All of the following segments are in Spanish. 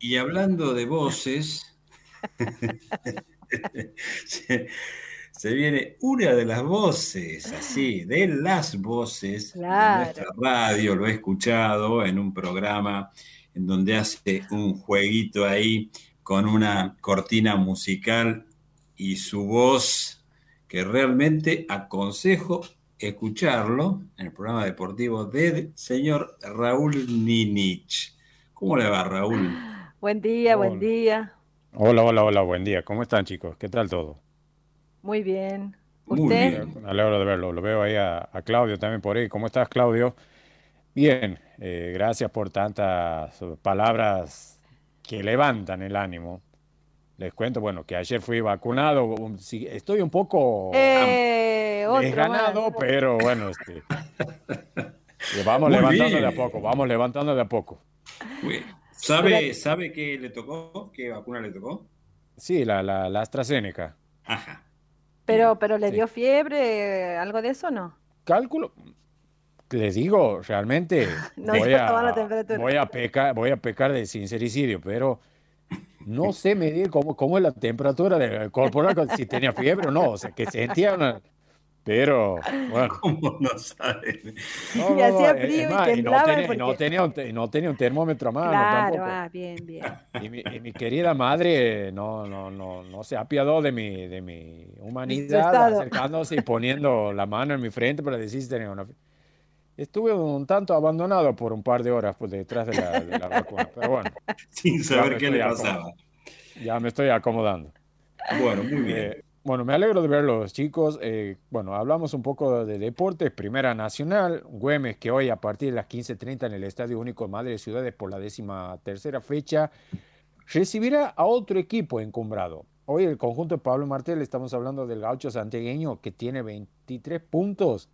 Y hablando de voces, se, viene una de las voces, así, de las voces de nuestra radio, lo he escuchado en un programa en donde hace un jueguito ahí con una cortina musical y su voz que realmente aconsejo escucharlo en el programa deportivo del señor Raúl Ninich. ¿Cómo le va, Raúl? Buen día, buen día. Hola, hola, hola, buen día. ¿Cómo están, chicos? ¿Qué tal todo? Muy bien. ¿Usted? Muy bien. Me alegro de verlo. Lo veo ahí a, Claudio también por ahí. ¿Cómo estás, Claudio? Bien, eh, gracias por tantas palabras que levantan el ánimo. Les cuento, bueno, que ayer fui vacunado. Estoy un poco eh, desganado, pero bueno, este, vamos levantando de a poco, vamos levantando de a poco. ¿Sabe, ¿Sabe qué le tocó? ¿Qué vacuna le tocó? Sí, la, la, la AstraZeneca. Ajá. Pero, pero le dio fiebre, algo de eso, ¿no? Cálculo. Les digo, realmente voy, a, voy, a pecar, voy a pecar de sincericidio, pero no sé medir cómo, cómo es la temperatura del corporal, si tenía fiebre o no, o sea, que sentía una... Pero, bueno. ¿Cómo no sabe? No, y hacía frío y, temblaba. no, tenía, un, no tenía un termómetro a mano claro, tampoco. Ah, bien, bien. Y mi, y mi, querida madre no, no, no, no se apiadó de mi, de mi humanidad, acercándose y poniendo la mano en mi frente para decir si tenía una Estuve un tanto abandonado por un par de horas pues, detrás de la, vacuna, pero bueno. Sin saber qué le pasaba. Ya me estoy acomodando. Bueno, muy bien. Eh, bueno, me alegro de verlos, chicos. Eh, bueno, hablamos un poco de deportes. Primera Nacional, Güemes, que hoy a partir de las 15.30 en el Estadio Único de Madre Ciudades por la décima tercera fecha, recibirá a otro equipo encumbrado. Hoy el conjunto de Pablo Martel, estamos hablando del gaucho santiagueño que tiene 23 puntos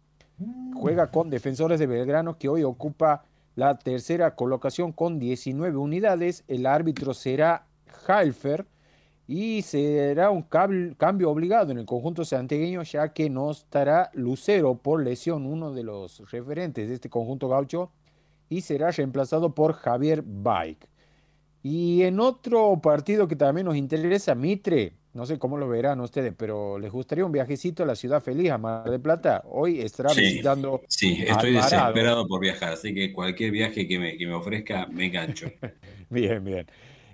Juega con Defensores de Belgrano que hoy ocupa la tercera colocación con 19 unidades. El árbitro será Halfer y será un cambio obligado en el conjunto santiagueño ya que no estará Lucero por lesión, uno de los referentes de este conjunto gaucho, y será reemplazado por Javier Bike. Y en otro partido que también nos interesa, Mitre, no sé cómo lo verán ustedes, pero ¿les gustaría un viajecito a la ciudad feliz, a Mar del Plata? Hoy estará visitando. Sí, estoy desesperado por viajar, así que cualquier viaje que me, que me ofrezca me engancho. bien, bien.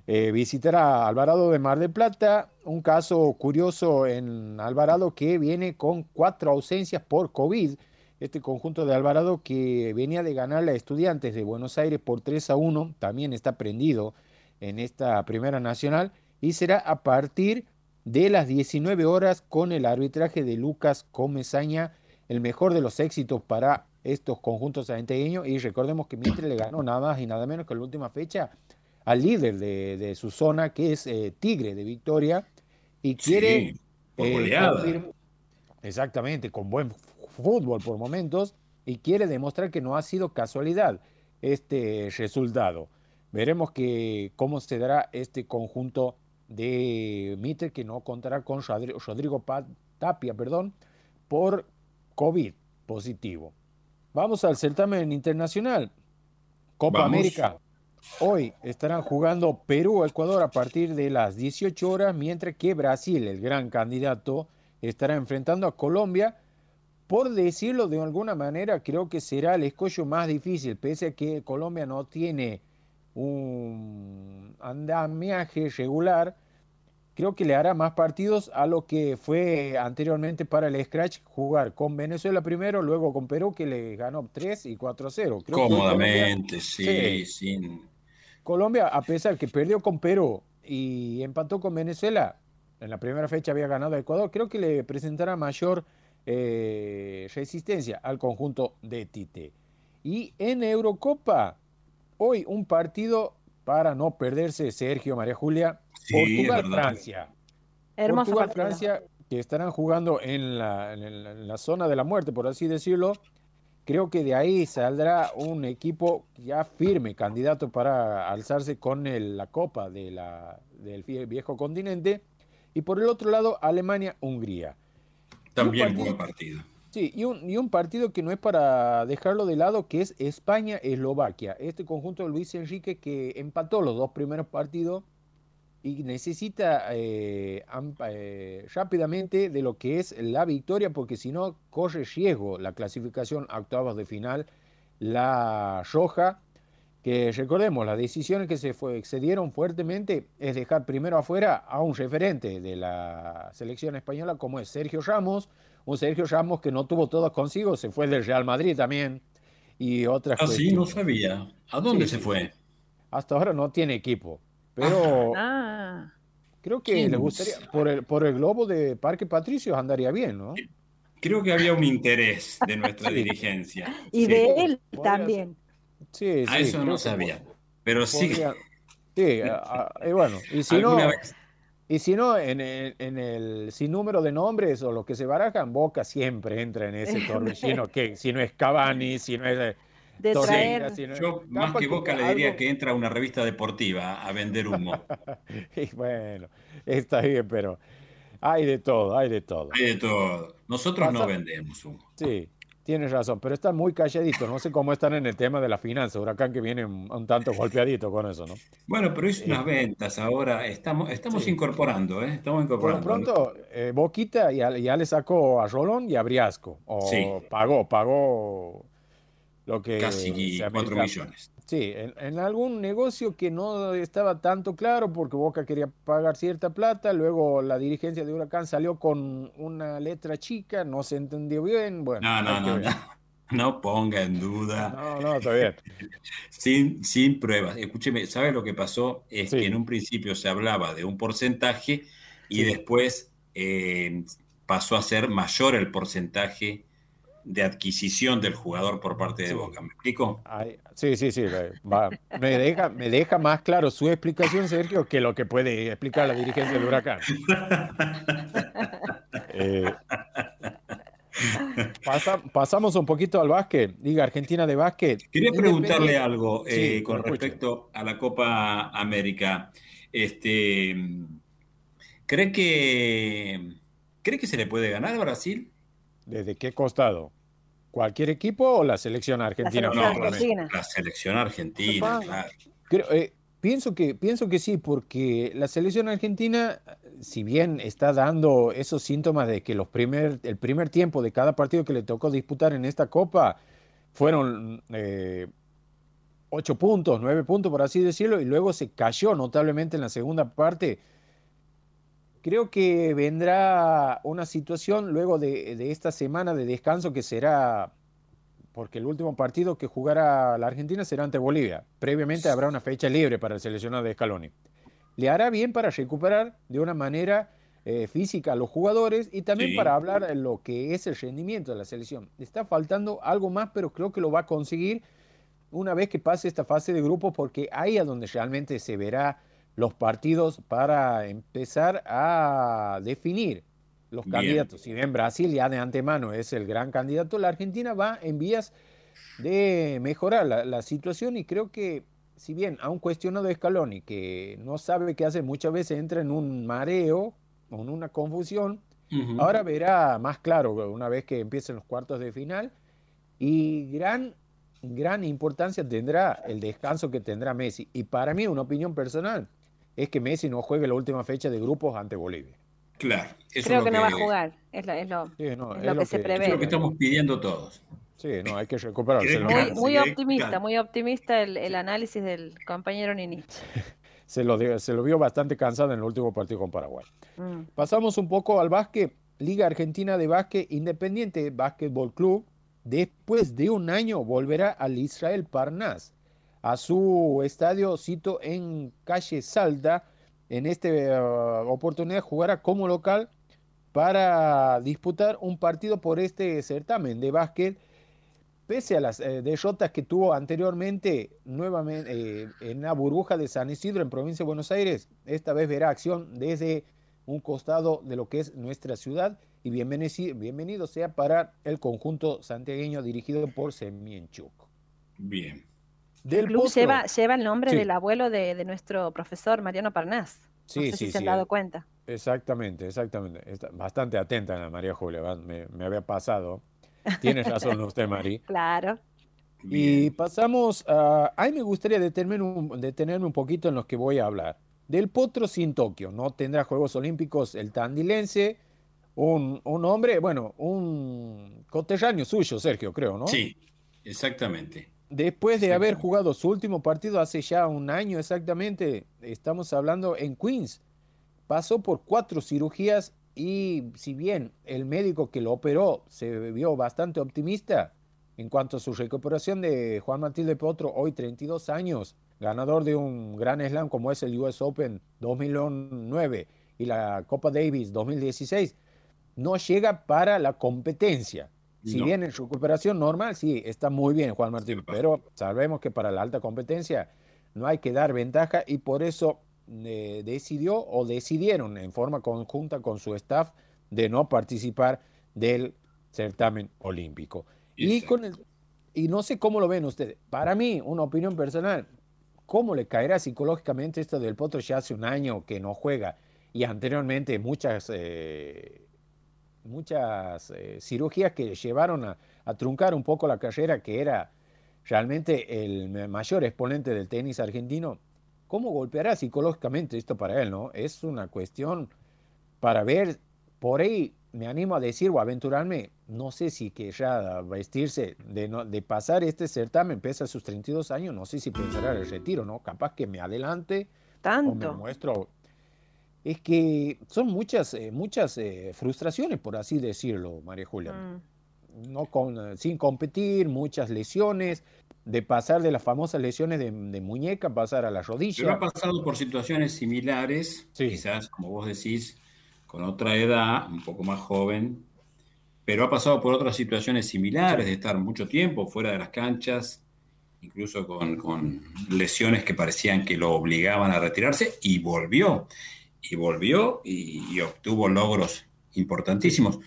Eh, visitará Alvarado de Mar del Plata, un caso curioso en Alvarado que viene con cuatro ausencias por COVID. Este conjunto de Alvarado que venía de ganar a Estudiantes de Buenos Aires por 3 a 1, también está prendido en esta primera nacional y será a partir de las 19 horas con el arbitraje de Lucas Comesaña, el mejor de los éxitos para estos conjuntos arentegueños. Y recordemos que Mitre le ganó nada más y nada menos que la última fecha al líder de, su zona, que es eh, Tigre de Victoria, y quiere... Eh, exactamente, con buen fútbol por momentos, y quiere demostrar que no ha sido casualidad este resultado. Veremos que, cómo se dará este conjunto de Mitre que no contará con Rodrigo Tapia perdón, por COVID positivo. Vamos al certamen internacional. Copa América. Hoy estarán jugando Perú-Ecuador a partir de las 18 horas, mientras que Brasil, el gran candidato, estará enfrentando a Colombia. Por decirlo de alguna manera, creo que será el escollo más difícil, pese a que Colombia no tiene un andamiaje regular, creo que le hará más partidos a lo que fue anteriormente para el Scratch jugar con Venezuela primero, luego con Perú, que le ganó 3 y 4-0. Cómodamente, sí, sí, Colombia, a pesar que perdió con Perú y empató con Venezuela, en la primera fecha había ganado a Ecuador, creo que le presentará mayor eh, resistencia al conjunto de Tite. Y en Eurocopa, Hoy un partido para no perderse, Sergio, María Julia, Portugal-Francia. Portugal-Francia, que estarán jugando en la, zona de la muerte, por así decirlo. Creo que de ahí saldrá un equipo ya firme, candidato para alzarse con la copa de la, del viejo continente. Y por el otro lado, Alemania-Hungría. También buen partido. Sí, y un, y un partido que no es para dejarlo de lado, que es España-Eslovaquia. Este conjunto de Luis Enrique que empató los dos primeros partidos y necesita eh, eh, rápidamente de lo que es la victoria, porque si no corre riesgo la clasificación a octavos de final, la roja, que recordemos, las decisiones que se fue, excedieron fuertemente es dejar primero afuera a un referente de la selección española como es Sergio Ramos, un Sergio Ramos que no tuvo todo consigo, se fue del Real Madrid también y otras Ah, sí, no sabía. ¿A dónde se fue? Hasta ahora no tiene equipo. Pero ah. creo que le gustaría, por el, por el globo de Parque Patricios andaría bien, ¿no? Creo que había un interés de nuestra dirigencia. Y de él también. Sí, sí. A eso no sabía. Pero sí. Sí, y bueno, y si no. Y si no, en el, en el sinnúmero de nombres o lo que se barajan, Boca siempre entra en ese torbellino que si no es Cavani, si no es de traer. Yo más que Boca le diría que entra a una revista deportiva a vender humo. y bueno, está bien, pero hay de todo, hay de todo. Hay de todo. Nosotros no vendemos humo. Sí, tienes razón, pero están muy calladitos. No sé cómo están en el tema de la finanza. Huracán que viene un, tanto golpeadito con eso, ¿no? Bueno, pero hizo unas ventas ahora. Estamos, estamos incorporando, ¿eh? Estamos incorporando. Por pronto, eh, Boquita ya, ya, le sacó a Rolón y a Briasco. O pagó, pagó lo que Casi 4 millones. Sí, en, algún negocio que no estaba tanto claro porque Boca quería pagar cierta plata, luego la dirigencia de Huracán salió con una letra chica, no se entendió bien. Bueno, no, no, no, no, no. ponga en duda. No, no, está bien. sin, sin pruebas. Escúcheme, ¿sabe lo que pasó? Es que en un principio se hablaba de un porcentaje y después eh, pasó a ser mayor el porcentaje de adquisición del jugador por parte de Boca. ¿Me explico? sí, sí, sí. me, deja, me deja más claro su explicación, Sergio, que lo que puede explicar la dirigencia del Huracán. Eh, pasamos un poquito al básquet, Liga Argentina de básquet. Quería preguntarle algo eh, con respecto a la Copa América. Este, ¿cree que, ¿Cree que se le puede ganar a Brasil? ¿Desde qué costado? ¿Cualquier equipo o la selección argentina? La selección argentina. La, selección argentina, claro. Eh, pienso, que, pienso que sí, porque la selección argentina, si bien está dando esos síntomas de que los primer, el primer tiempo de cada partido que le tocó disputar en esta Copa fueron eh, ocho puntos, nueve puntos, por así decirlo, y luego se cayó notablemente en la segunda parte Creo que vendrá una situación luego de, esta semana de descanso que será, porque el último partido que jugará la Argentina será ante Bolivia. Previamente habrá una fecha libre para el seleccionado de Scaloni. Le hará bien para recuperar de una manera eh, física a los jugadores y también para hablar de lo que es el rendimiento de la selección. Está faltando algo más, pero creo que lo va a conseguir una vez que pase esta fase de grupos, porque ahí es donde realmente se verá los partidos para empezar a definir los candidatos. Si bien Brasil ya de antemano es el gran candidato, la Argentina va en vías de mejorar la, situación y creo que si bien a un cuestionado Scaloni que no sabe qué hace, muchas veces entra en un mareo o en una confusión, ahora verá más claro una vez que empiecen los cuartos de final y gran gran importancia tendrá el descanso que tendrá Messi. Y para mí, una opinión personal, es que Messi no juegue la última fecha de grupos ante Bolivia. Claro. Creo que, no va a jugar, es lo, que, se prevé. Es lo que estamos pidiendo todos. Sí, no, hay que recuperarse. Muy, optimista, muy optimista el, análisis del compañero Nini. se, lo, se lo vio bastante cansado en el último partido con Paraguay. Mm. Pasamos un poco al básquet. Liga Argentina de Básquet Independiente Básquetbol Club, después de un año volverá al Israel Parnas a su estadio, cito, en calle Salta. En esta uh, oportunidad jugará como local para disputar un partido por este certamen de básquet. Pese a las eh, derrotas que tuvo anteriormente nuevamente eh, en la burbuja de San Isidro en provincia de Buenos Aires, esta vez verá acción desde un costado de lo que es nuestra ciudad y bienvenido, bienvenido sea para el conjunto santiagueño dirigido por Semienchuk. Bien. Del club lleva, lleva, el nombre del abuelo de, nuestro profesor Mariano Parnás. Sí, sí, si se han dado cuenta. Exactamente, exactamente. bastante atenta María Julia, me, había pasado. Tienes razón usted, Mari. claro. Y pasamos a... Ahí me gustaría detenerme un, detenerme un poquito en lo que voy a hablar. Del Potro sin Tokio. No tendrá Juegos Olímpicos el tandilense. Un, un hombre, bueno, un coterráneo suyo, Sergio, creo, ¿no? Sí, exactamente. Después de haber jugado su último partido hace ya un año exactamente, estamos hablando en Queens, pasó por cuatro cirugías y si bien el médico que lo operó se vio bastante optimista en cuanto a su recuperación de Juan Martín de Potro, hoy 32 años, ganador de un gran slam como es el US Open 2009 y la Copa Davis 2016, no llega para la competencia. Si bien en su recuperación normal, sí, está muy bien Juan Martín, pero sabemos que para la alta competencia no hay que dar ventaja y por eso eh, decidió o decidieron en forma conjunta con su staff de no participar del certamen olímpico. Y, con el, y no sé cómo lo ven ustedes. Para mí, una opinión personal, ¿cómo le caerá psicológicamente esto del Potro ya hace un año que no juega y anteriormente muchas... Eh, muchas eh, cirugías que llevaron a, truncar un poco la carrera, que era realmente el mayor exponente del tenis argentino. ¿Cómo golpeará psicológicamente esto para él? no Es una cuestión para ver, por ahí me animo a decir o aventurarme, no sé si que ya vestirse de, de pasar este certamen, pese a sus 32 años, no sé si pensará el retiro, ¿no? Capaz que me adelante Tanto. o me muestro es que son muchas, eh, muchas eh, frustraciones, por así decirlo, María Julia. Mm. No con, eh, sin competir, muchas lesiones, de pasar de las famosas lesiones de, muñeca, pasar a la rodilla. Pero ha pasado por situaciones similares, quizás, como vos decís, con otra edad, un poco más joven, pero ha pasado por otras situaciones similares, de estar mucho tiempo fuera de las canchas, incluso con, con lesiones que parecían que lo obligaban a retirarse, y volvió y volvió y, obtuvo logros importantísimos.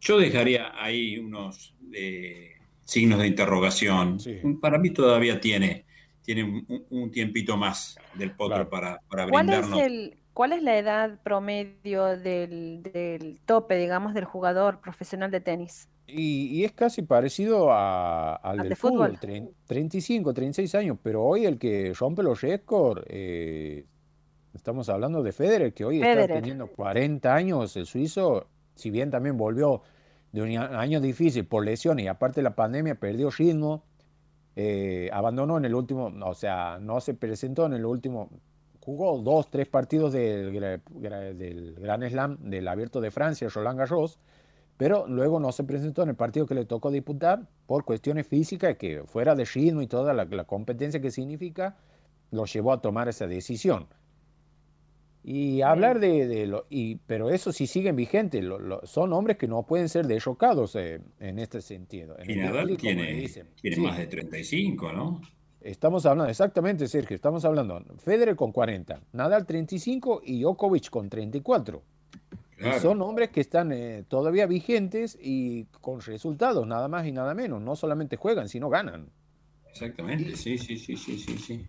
Yo dejaría ahí unos eh, signos de interrogación. Para mí todavía tiene, tiene un, tiempito más del potro para, para brindarnos. ¿Cuál es, el, ¿Cuál es la edad promedio del, tope, digamos, del jugador profesional de tenis? Y, es casi parecido al del fútbol, 35, 36 años, pero hoy el que rompe los récords eh, Estamos hablando de Federer, que hoy está teniendo 40 años, el suizo, si bien también volvió de un año difícil por lesiones y aparte la pandemia perdió ritmo, eh, abandonó en el último, o sea, no se presentó en el último, jugó dos, tres partidos del, del Gran Slam del Abierto de Francia, Roland Garros, pero luego no se presentó en el partido que le tocó disputar por cuestiones físicas que fuera de ritmo y toda la, la competencia que significa, lo llevó a tomar esa decisión. Y hablar de, lo, y, pero eso sí siguen vigentes, son hombres que no pueden ser derrocados eh, en este sentido. y Nadal tiene, tiene más de 35, ¿no? Estamos hablando, exactamente, Sergio, estamos hablando Federer con 40, Nadal 35 y Djokovic con 34. son hombres que están eh, todavía vigentes y con resultados, nada más y nada menos. No solamente juegan, sino ganan. Exactamente, sí, sí, sí, sí, sí. sí.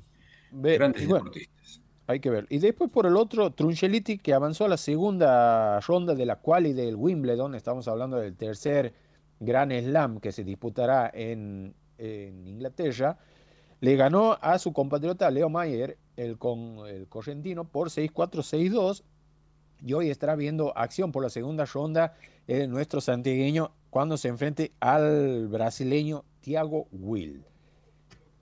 Grandes deportistas. Hay que ver. Y después por el otro, Truncheliti, que avanzó a la segunda ronda de la quali del Wimbledon. Estamos hablando del tercer Gran Slam que se disputará en, Inglaterra. Le ganó a su compatriota Leo Mayer, el, con, el correntino, por 6-4, 6-2. Y hoy estará viendo acción por la segunda ronda en nuestro santiagueño cuando se enfrente al brasileño Thiago Will.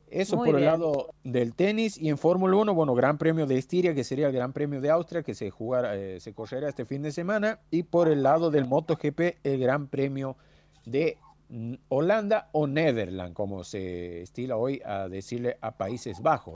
Eso por el lado del tenis y en Fórmula 1, bueno, Gran Premio de Estiria, que sería el Gran Premio de Austria, que se, jugará, eh, se correrá este fin de semana, y por el lado del MotoGP, el Gran Premio de Holanda o Netherlands, como se estila hoy a decirle a Países Bajos.